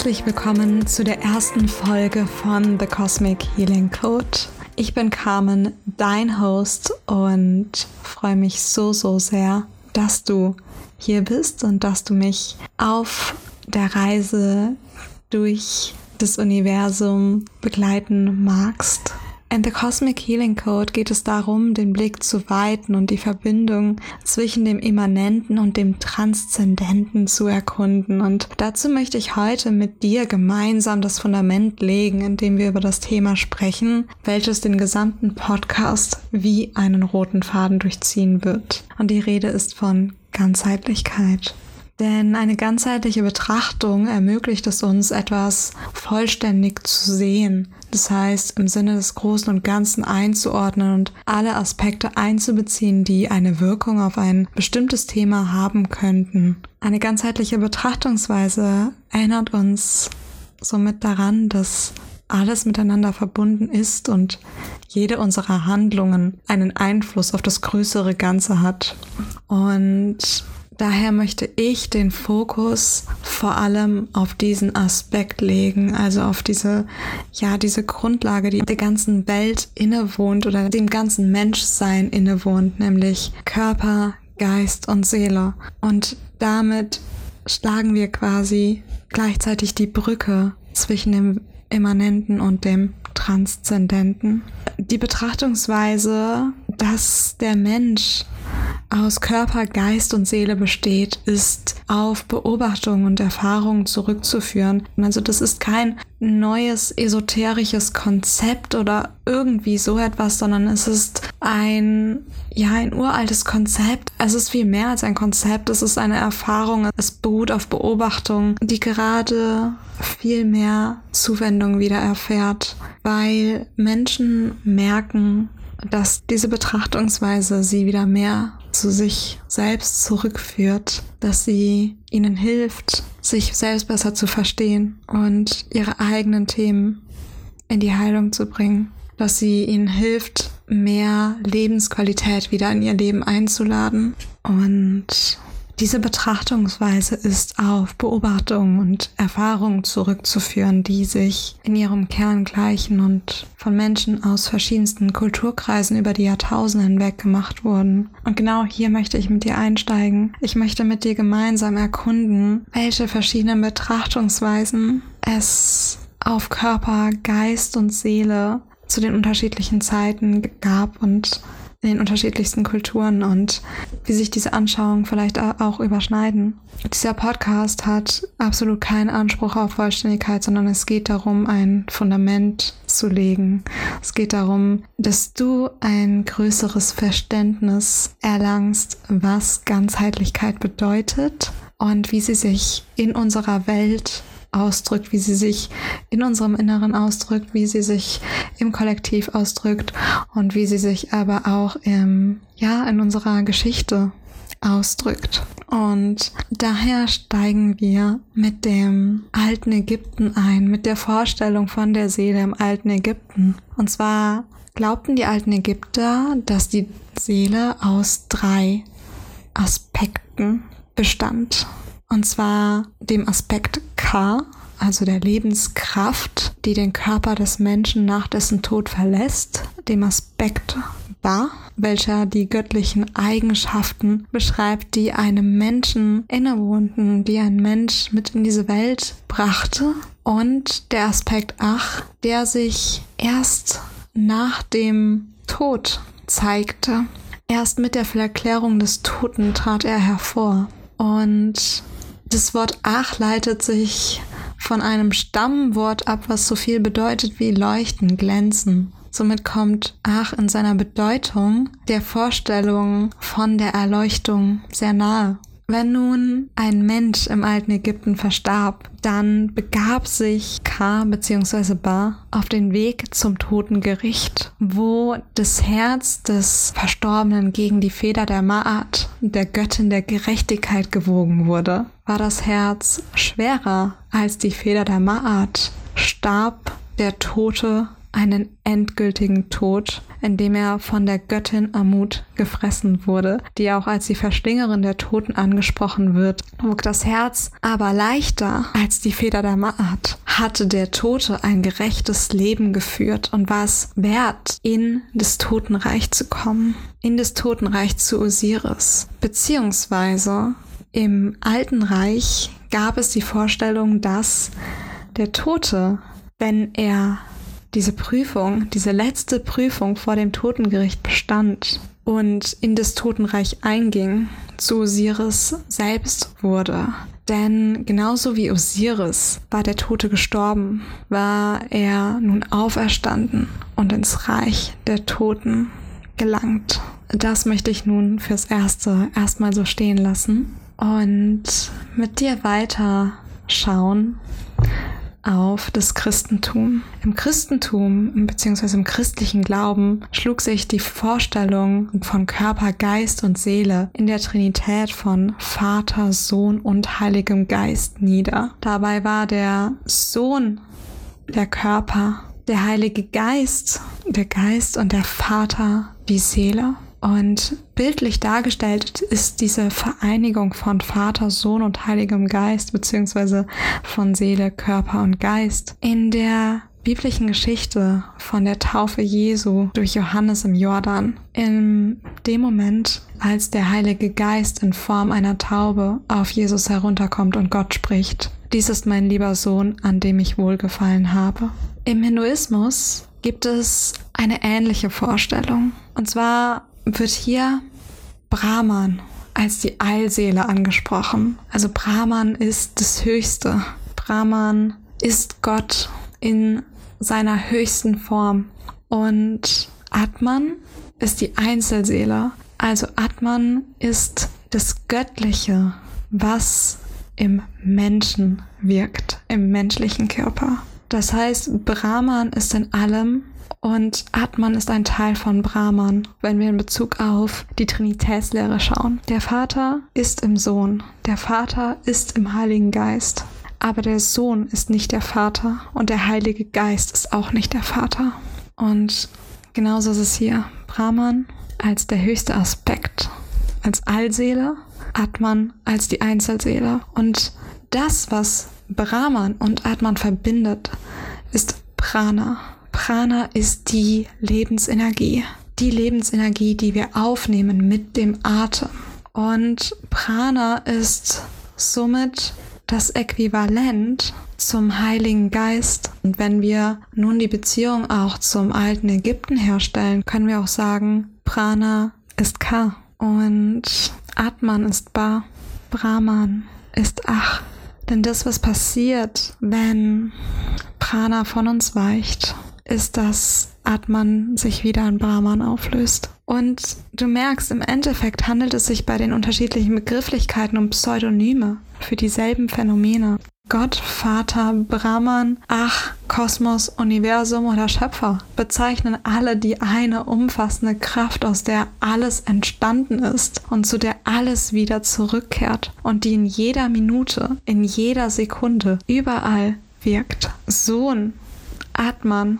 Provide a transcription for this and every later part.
Herzlich willkommen zu der ersten Folge von The Cosmic Healing Code. Ich bin Carmen, dein Host und freue mich so, so sehr, dass du hier bist und dass du mich auf der Reise durch das Universum begleiten magst. In The Cosmic Healing Code geht es darum, den Blick zu weiten und die Verbindung zwischen dem Immanenten und dem Transzendenten zu erkunden. Und dazu möchte ich heute mit dir gemeinsam das Fundament legen, indem wir über das Thema sprechen, welches den gesamten Podcast wie einen roten Faden durchziehen wird. Und die Rede ist von Ganzheitlichkeit. Denn eine ganzheitliche Betrachtung ermöglicht es uns, etwas vollständig zu sehen. Das heißt, im Sinne des Großen und Ganzen einzuordnen und alle Aspekte einzubeziehen, die eine Wirkung auf ein bestimmtes Thema haben könnten. Eine ganzheitliche Betrachtungsweise erinnert uns somit daran, dass alles miteinander verbunden ist und jede unserer Handlungen einen Einfluss auf das größere Ganze hat. Und Daher möchte ich den Fokus vor allem auf diesen Aspekt legen, also auf diese, ja, diese Grundlage, die der ganzen Welt innewohnt oder dem ganzen Menschsein innewohnt, nämlich Körper, Geist und Seele. Und damit schlagen wir quasi gleichzeitig die Brücke zwischen dem Immanenten und dem Transzendenten. Die Betrachtungsweise, dass der Mensch aus Körper, Geist und Seele besteht, ist auf Beobachtung und Erfahrung zurückzuführen. Also das ist kein neues esoterisches Konzept oder irgendwie so etwas, sondern es ist ein, ja, ein uraltes Konzept. Es ist viel mehr als ein Konzept. Es ist eine Erfahrung. Es beruht auf Beobachtung, die gerade viel mehr Zuwendung wieder erfährt, weil Menschen merken, dass diese Betrachtungsweise sie wieder mehr zu sich selbst zurückführt, dass sie ihnen hilft, sich selbst besser zu verstehen und ihre eigenen Themen in die Heilung zu bringen, dass sie ihnen hilft, mehr Lebensqualität wieder in ihr Leben einzuladen und diese Betrachtungsweise ist auf Beobachtung und Erfahrung zurückzuführen, die sich in ihrem Kern gleichen und von Menschen aus verschiedensten Kulturkreisen über die Jahrtausende hinweg gemacht wurden. Und genau hier möchte ich mit dir einsteigen. Ich möchte mit dir gemeinsam erkunden, welche verschiedenen Betrachtungsweisen es auf Körper, Geist und Seele zu den unterschiedlichen Zeiten gab und in den unterschiedlichsten Kulturen und wie sich diese Anschauungen vielleicht auch überschneiden. Dieser Podcast hat absolut keinen Anspruch auf Vollständigkeit, sondern es geht darum, ein Fundament zu legen. Es geht darum, dass du ein größeres Verständnis erlangst, was Ganzheitlichkeit bedeutet und wie sie sich in unserer Welt ausdrückt, wie sie sich in unserem Inneren ausdrückt, wie sie sich im Kollektiv ausdrückt und wie sie sich aber auch im, ja, in unserer Geschichte ausdrückt. Und daher steigen wir mit dem alten Ägypten ein, mit der Vorstellung von der Seele im alten Ägypten. Und zwar glaubten die alten Ägypter, dass die Seele aus drei Aspekten bestand. Und zwar dem Aspekt K, also der Lebenskraft, die den Körper des Menschen nach dessen Tod verlässt, dem Aspekt Ba, welcher die göttlichen Eigenschaften beschreibt, die einem Menschen innewohnten, die ein Mensch mit in diese Welt brachte, und der Aspekt Ach, der sich erst nach dem Tod zeigte. Erst mit der Verklärung des Toten trat er hervor. Und das Wort Ach leitet sich von einem Stammwort ab, was so viel bedeutet wie leuchten, glänzen. Somit kommt Ach in seiner Bedeutung der Vorstellung von der Erleuchtung sehr nahe. Wenn nun ein Mensch im alten Ägypten verstarb, dann begab sich Ka bzw. Ba auf den Weg zum Totengericht, wo das Herz des Verstorbenen gegen die Feder der Ma'at, der Göttin der Gerechtigkeit, gewogen wurde. War das Herz schwerer als die Feder der Ma'at, starb der Tote einen endgültigen Tod, indem er von der Göttin Amut gefressen wurde, die auch als die Verschlingerin der Toten angesprochen wird. Wog das Herz aber leichter als die Feder der Maat, hatte der Tote ein gerechtes Leben geführt und war es wert, in das Totenreich zu kommen, in das Totenreich zu Osiris, beziehungsweise im Alten Reich gab es die Vorstellung, dass der Tote, wenn er diese Prüfung, diese letzte Prüfung vor dem Totengericht bestand und in das Totenreich einging, zu Osiris selbst wurde. Denn genauso wie Osiris war der Tote gestorben, war er nun auferstanden und ins Reich der Toten gelangt. Das möchte ich nun fürs Erste erstmal so stehen lassen und mit dir weiter schauen auf das Christentum. Im Christentum bzw. im christlichen Glauben schlug sich die Vorstellung von Körper, Geist und Seele in der Trinität von Vater, Sohn und Heiligem Geist nieder. Dabei war der Sohn der Körper, der Heilige Geist, der Geist und der Vater die Seele. Und bildlich dargestellt ist diese Vereinigung von Vater, Sohn und Heiligem Geist, beziehungsweise von Seele, Körper und Geist in der biblischen Geschichte von der Taufe Jesu durch Johannes im Jordan. In dem Moment, als der Heilige Geist in Form einer Taube auf Jesus herunterkommt und Gott spricht. Dies ist mein lieber Sohn, an dem ich wohlgefallen habe. Im Hinduismus gibt es eine ähnliche Vorstellung. Und zwar wird hier Brahman als die Eilseele angesprochen. Also Brahman ist das Höchste. Brahman ist Gott in seiner höchsten Form. Und Atman ist die Einzelseele. Also Atman ist das Göttliche, was im Menschen wirkt, im menschlichen Körper. Das heißt, Brahman ist in allem und Atman ist ein Teil von Brahman, wenn wir in Bezug auf die Trinitätslehre schauen. Der Vater ist im Sohn, der Vater ist im Heiligen Geist. Aber der Sohn ist nicht der Vater und der Heilige Geist ist auch nicht der Vater. Und genauso ist es hier. Brahman als der höchste Aspekt, als Allseele, Atman als die Einzelseele. Und das, was Brahman und Atman verbindet, ist Prana. Prana ist die Lebensenergie. Die Lebensenergie, die wir aufnehmen mit dem Atem. Und Prana ist somit das Äquivalent zum Heiligen Geist. Und wenn wir nun die Beziehung auch zum alten Ägypten herstellen, können wir auch sagen, Prana ist Ka und Atman ist Ba, Brahman ist Ach. Denn das, was passiert, wenn Prana von uns weicht, ist, dass Atman sich wieder in Brahman auflöst. Und du merkst, im Endeffekt handelt es sich bei den unterschiedlichen Begrifflichkeiten um Pseudonyme für dieselben Phänomene. Gott, Vater, Brahman, Ach, Kosmos, Universum oder Schöpfer bezeichnen alle die eine umfassende Kraft, aus der alles entstanden ist und zu der alles wieder zurückkehrt und die in jeder Minute, in jeder Sekunde, überall wirkt. Sohn, Atman,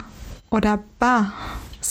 oder Ba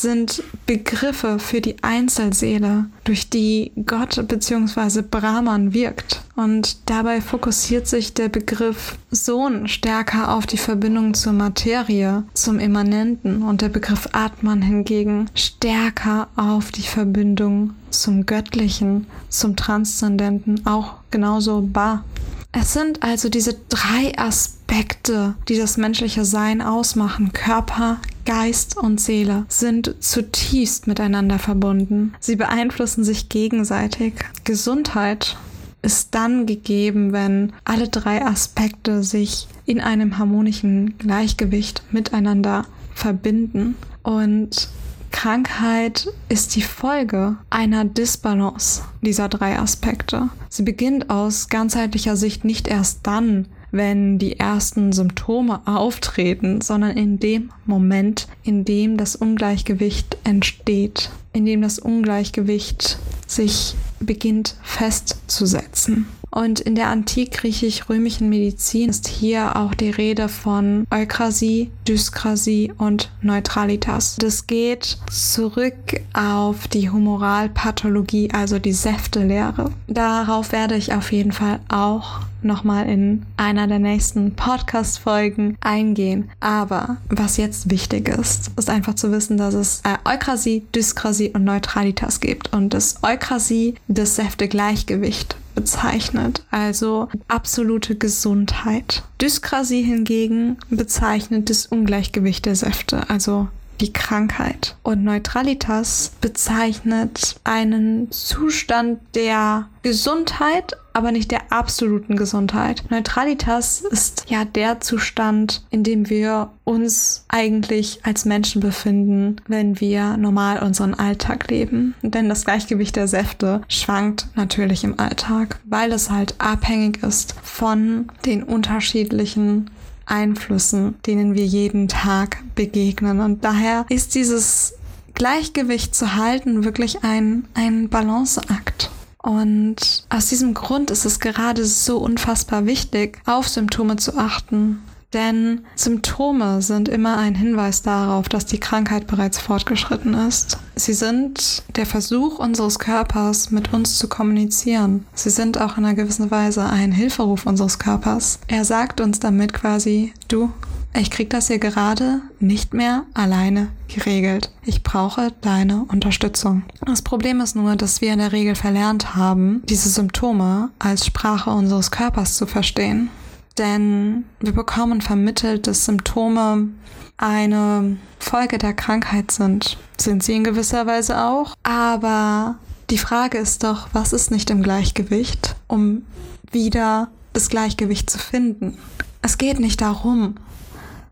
sind Begriffe für die Einzelseele, durch die Gott bzw. Brahman wirkt. Und dabei fokussiert sich der Begriff Sohn stärker auf die Verbindung zur Materie, zum Immanenten und der Begriff Atman hingegen stärker auf die Verbindung zum Göttlichen, zum Transzendenten, auch genauso Ba. Es sind also diese drei Aspekte, die das menschliche Sein ausmachen. Körper, Geist und Seele sind zutiefst miteinander verbunden. Sie beeinflussen sich gegenseitig. Gesundheit ist dann gegeben, wenn alle drei Aspekte sich in einem harmonischen Gleichgewicht miteinander verbinden. Und Krankheit ist die Folge einer Disbalance dieser drei Aspekte. Sie beginnt aus ganzheitlicher Sicht nicht erst dann, wenn die ersten Symptome auftreten, sondern in dem Moment, in dem das Ungleichgewicht entsteht, in dem das Ungleichgewicht sich beginnt festzusetzen. Und in der antik-griechisch-römischen Medizin ist hier auch die Rede von Eukrasie, Dyskrasie und Neutralitas. Das geht zurück auf die Humoralpathologie, also die Säftelehre. Darauf werde ich auf jeden Fall auch nochmal in einer der nächsten Podcast-Folgen eingehen. Aber was jetzt wichtig ist, ist einfach zu wissen, dass es äh, Eukrasie, Dyskrasie und Neutralitas gibt und das Eukrasie das Säftegleichgewicht bezeichnet, also absolute Gesundheit. Dyskrasie hingegen bezeichnet das Ungleichgewicht der Säfte, also die Krankheit. Und Neutralitas bezeichnet einen Zustand der Gesundheit, aber nicht der absoluten Gesundheit. Neutralitas ist ja der Zustand, in dem wir uns eigentlich als Menschen befinden, wenn wir normal unseren Alltag leben. Denn das Gleichgewicht der Säfte schwankt natürlich im Alltag, weil es halt abhängig ist von den unterschiedlichen Einflüssen, denen wir jeden Tag begegnen. Und daher ist dieses Gleichgewicht zu halten wirklich ein, ein Balanceakt. Und aus diesem Grund ist es gerade so unfassbar wichtig, auf Symptome zu achten, denn Symptome sind immer ein Hinweis darauf, dass die Krankheit bereits fortgeschritten ist. Sie sind der Versuch unseres Körpers, mit uns zu kommunizieren. Sie sind auch in einer gewissen Weise ein Hilferuf unseres Körpers. Er sagt uns damit quasi, du, ich krieg das hier gerade nicht mehr alleine geregelt. Ich brauche deine Unterstützung. Das Problem ist nur, dass wir in der Regel verlernt haben, diese Symptome als Sprache unseres Körpers zu verstehen denn wir bekommen vermittelt, dass Symptome eine Folge der Krankheit sind. Sind sie in gewisser Weise auch. Aber die Frage ist doch, was ist nicht im Gleichgewicht, um wieder das Gleichgewicht zu finden? Es geht nicht darum,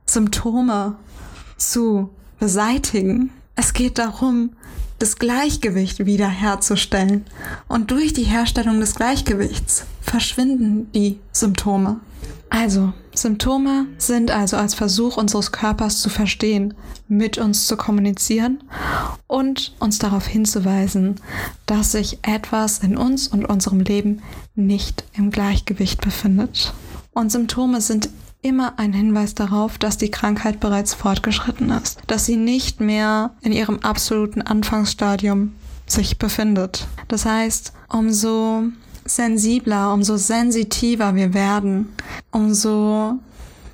Symptome zu beseitigen. Es geht darum, das Gleichgewicht wiederherzustellen. Und durch die Herstellung des Gleichgewichts verschwinden die Symptome. Also, Symptome sind also als Versuch unseres Körpers zu verstehen, mit uns zu kommunizieren und uns darauf hinzuweisen, dass sich etwas in uns und unserem Leben nicht im Gleichgewicht befindet. Und Symptome sind immer ein Hinweis darauf, dass die Krankheit bereits fortgeschritten ist, dass sie nicht mehr in ihrem absoluten Anfangsstadium sich befindet. Das heißt, umso sensibler, umso sensitiver wir werden, umso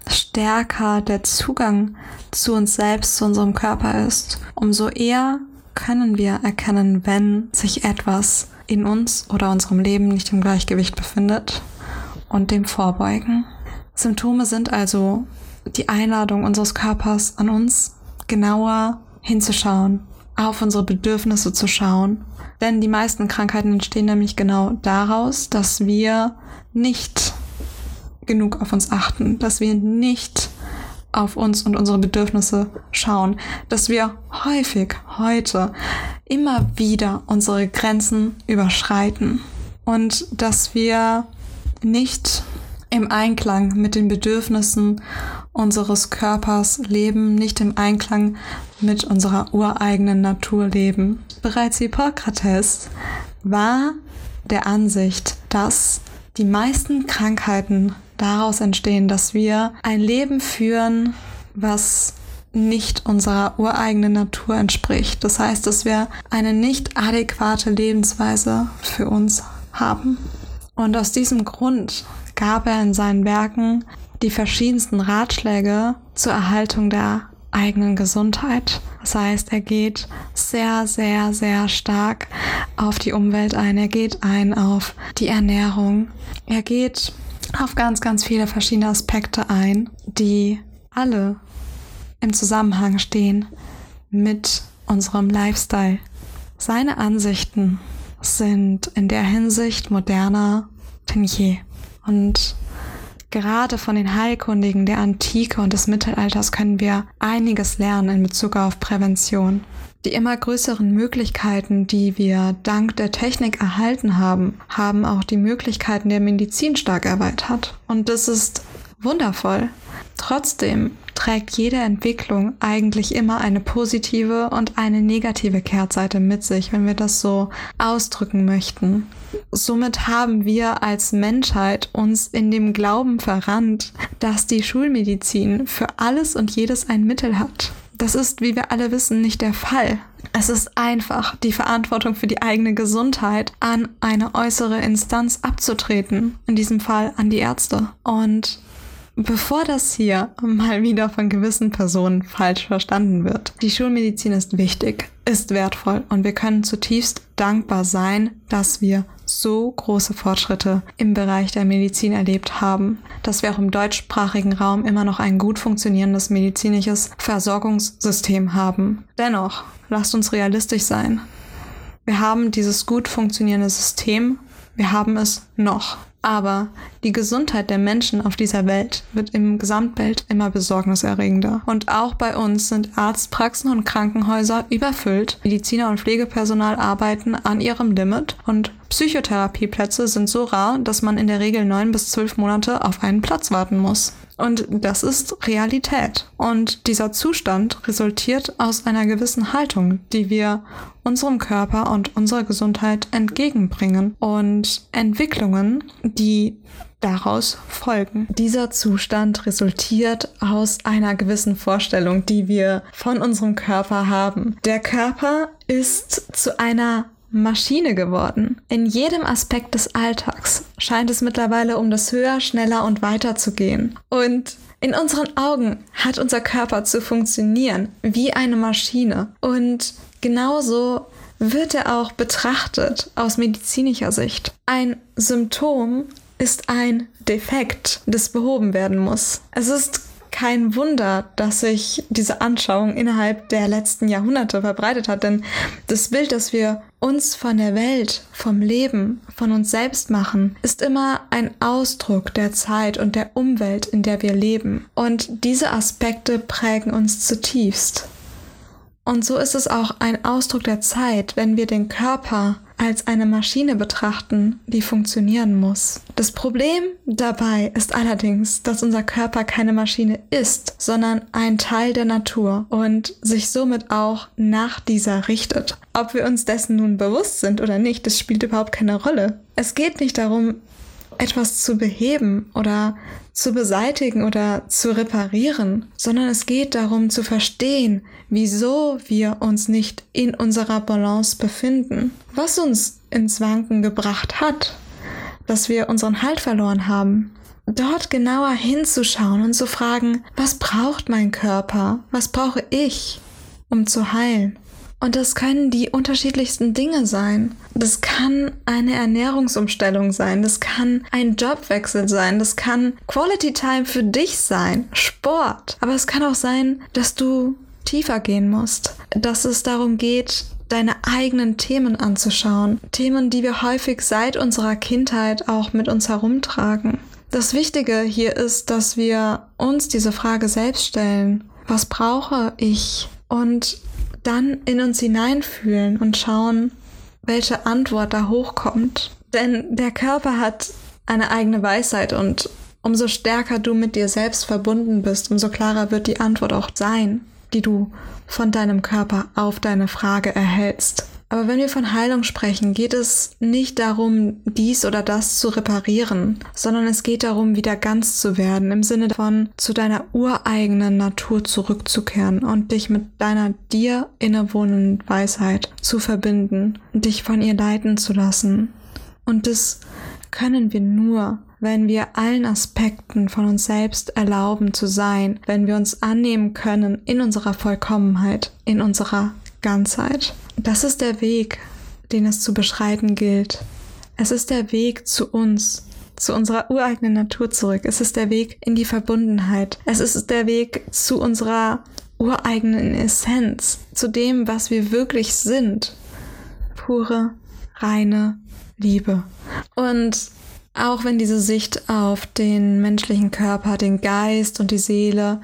stärker der Zugang zu uns selbst, zu unserem Körper ist, umso eher können wir erkennen, wenn sich etwas in uns oder unserem Leben nicht im Gleichgewicht befindet und dem vorbeugen. Symptome sind also die Einladung unseres Körpers an uns, genauer hinzuschauen, auf unsere Bedürfnisse zu schauen. Denn die meisten Krankheiten entstehen nämlich genau daraus, dass wir nicht genug auf uns achten, dass wir nicht auf uns und unsere Bedürfnisse schauen, dass wir häufig heute immer wieder unsere Grenzen überschreiten und dass wir nicht im Einklang mit den Bedürfnissen unseres Körpers leben, nicht im Einklang mit unserer ureigenen Natur leben. Bereits Hippokrates war der Ansicht, dass die meisten Krankheiten daraus entstehen, dass wir ein Leben führen, was nicht unserer ureigenen Natur entspricht. Das heißt, dass wir eine nicht adäquate Lebensweise für uns haben. Und aus diesem Grund gab er in seinen Werken die verschiedensten Ratschläge zur Erhaltung der eigenen Gesundheit. Das heißt, er geht sehr, sehr, sehr stark auf die Umwelt ein. Er geht ein auf die Ernährung. Er geht auf ganz, ganz viele verschiedene Aspekte ein, die alle im Zusammenhang stehen mit unserem Lifestyle. Seine Ansichten sind in der Hinsicht moderner denn je. Und gerade von den Heilkundigen der Antike und des Mittelalters können wir einiges lernen in Bezug auf Prävention. Die immer größeren Möglichkeiten, die wir dank der Technik erhalten haben, haben auch die Möglichkeiten der Medizin stark erweitert. Und das ist wundervoll. Trotzdem trägt jede Entwicklung eigentlich immer eine positive und eine negative Kehrseite mit sich, wenn wir das so ausdrücken möchten. Somit haben wir als Menschheit uns in dem Glauben verrannt, dass die Schulmedizin für alles und jedes ein Mittel hat. Das ist, wie wir alle wissen, nicht der Fall. Es ist einfach, die Verantwortung für die eigene Gesundheit an eine äußere Instanz abzutreten, in diesem Fall an die Ärzte. Und Bevor das hier mal wieder von gewissen Personen falsch verstanden wird, die Schulmedizin ist wichtig, ist wertvoll und wir können zutiefst dankbar sein, dass wir so große Fortschritte im Bereich der Medizin erlebt haben, dass wir auch im deutschsprachigen Raum immer noch ein gut funktionierendes medizinisches Versorgungssystem haben. Dennoch, lasst uns realistisch sein. Wir haben dieses gut funktionierende System, wir haben es noch. Aber die Gesundheit der Menschen auf dieser Welt wird im Gesamtbild immer besorgniserregender. Und auch bei uns sind Arztpraxen und Krankenhäuser überfüllt. Mediziner und Pflegepersonal arbeiten an ihrem Limit und Psychotherapieplätze sind so rar, dass man in der Regel neun bis zwölf Monate auf einen Platz warten muss. Und das ist Realität. Und dieser Zustand resultiert aus einer gewissen Haltung, die wir unserem Körper und unserer Gesundheit entgegenbringen und Entwicklungen, die daraus folgen. Dieser Zustand resultiert aus einer gewissen Vorstellung, die wir von unserem Körper haben. Der Körper ist zu einer Maschine geworden. In jedem Aspekt des Alltags scheint es mittlerweile um das höher, schneller und weiter zu gehen. Und in unseren Augen hat unser Körper zu funktionieren wie eine Maschine. Und genauso wird er auch betrachtet aus medizinischer Sicht. Ein Symptom ist ein Defekt, das behoben werden muss. Es ist kein Wunder, dass sich diese Anschauung innerhalb der letzten Jahrhunderte verbreitet hat, denn das Bild, das wir uns von der Welt, vom Leben, von uns selbst machen, ist immer ein Ausdruck der Zeit und der Umwelt, in der wir leben. Und diese Aspekte prägen uns zutiefst. Und so ist es auch ein Ausdruck der Zeit, wenn wir den Körper als eine Maschine betrachten, die funktionieren muss. Das Problem dabei ist allerdings, dass unser Körper keine Maschine ist, sondern ein Teil der Natur und sich somit auch nach dieser richtet. Ob wir uns dessen nun bewusst sind oder nicht, das spielt überhaupt keine Rolle. Es geht nicht darum, etwas zu beheben oder zu beseitigen oder zu reparieren, sondern es geht darum zu verstehen, wieso wir uns nicht in unserer Balance befinden, was uns ins Wanken gebracht hat, dass wir unseren Halt verloren haben. Dort genauer hinzuschauen und zu fragen, was braucht mein Körper, was brauche ich, um zu heilen. Und das können die unterschiedlichsten Dinge sein. Das kann eine Ernährungsumstellung sein, das kann ein Jobwechsel sein, das kann Quality Time für dich sein, Sport. Aber es kann auch sein, dass du tiefer gehen musst, dass es darum geht, deine eigenen Themen anzuschauen. Themen, die wir häufig seit unserer Kindheit auch mit uns herumtragen. Das Wichtige hier ist, dass wir uns diese Frage selbst stellen. Was brauche ich? Und dann in uns hineinfühlen und schauen, welche Antwort da hochkommt. Denn der Körper hat eine eigene Weisheit und umso stärker du mit dir selbst verbunden bist, umso klarer wird die Antwort auch sein, die du von deinem Körper auf deine Frage erhältst. Aber wenn wir von Heilung sprechen, geht es nicht darum, dies oder das zu reparieren, sondern es geht darum, wieder ganz zu werden, im Sinne von zu deiner ureigenen Natur zurückzukehren und dich mit deiner dir innewohnenden Weisheit zu verbinden dich von ihr leiten zu lassen. Und das können wir nur, wenn wir allen Aspekten von uns selbst erlauben zu sein, wenn wir uns annehmen können in unserer Vollkommenheit, in unserer Ganzheit. Das ist der Weg, den es zu beschreiten gilt. Es ist der Weg zu uns, zu unserer ureigenen Natur zurück. Es ist der Weg in die Verbundenheit. Es ist der Weg zu unserer ureigenen Essenz, zu dem, was wir wirklich sind. Pure, reine Liebe. Und auch wenn diese Sicht auf den menschlichen Körper, den Geist und die Seele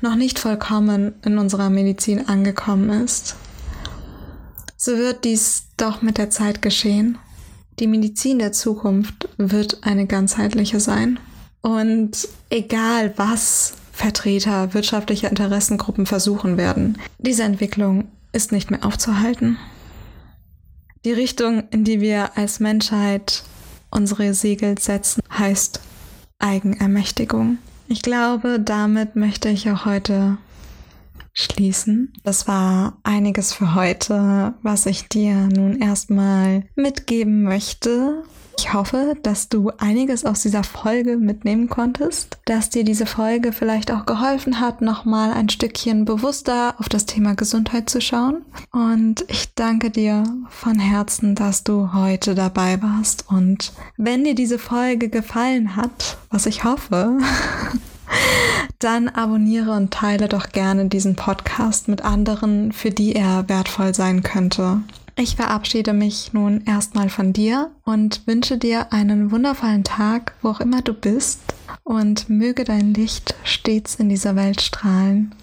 noch nicht vollkommen in unserer Medizin angekommen ist, so wird dies doch mit der Zeit geschehen. Die Medizin der Zukunft wird eine ganzheitliche sein. Und egal was Vertreter wirtschaftlicher Interessengruppen versuchen werden. Diese Entwicklung ist nicht mehr aufzuhalten. Die Richtung, in die wir als Menschheit unsere Segel setzen, heißt Eigenermächtigung. Ich glaube, damit möchte ich auch heute schließen. Das war einiges für heute, was ich dir nun erstmal mitgeben möchte. Ich hoffe, dass du einiges aus dieser Folge mitnehmen konntest, dass dir diese Folge vielleicht auch geholfen hat, nochmal ein Stückchen bewusster auf das Thema Gesundheit zu schauen. Und ich danke dir von Herzen, dass du heute dabei warst. Und wenn dir diese Folge gefallen hat, was ich hoffe, dann abonniere und teile doch gerne diesen Podcast mit anderen, für die er wertvoll sein könnte. Ich verabschiede mich nun erstmal von dir und wünsche dir einen wundervollen Tag, wo auch immer du bist, und möge dein Licht stets in dieser Welt strahlen.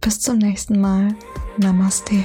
Bis zum nächsten Mal. Namaste.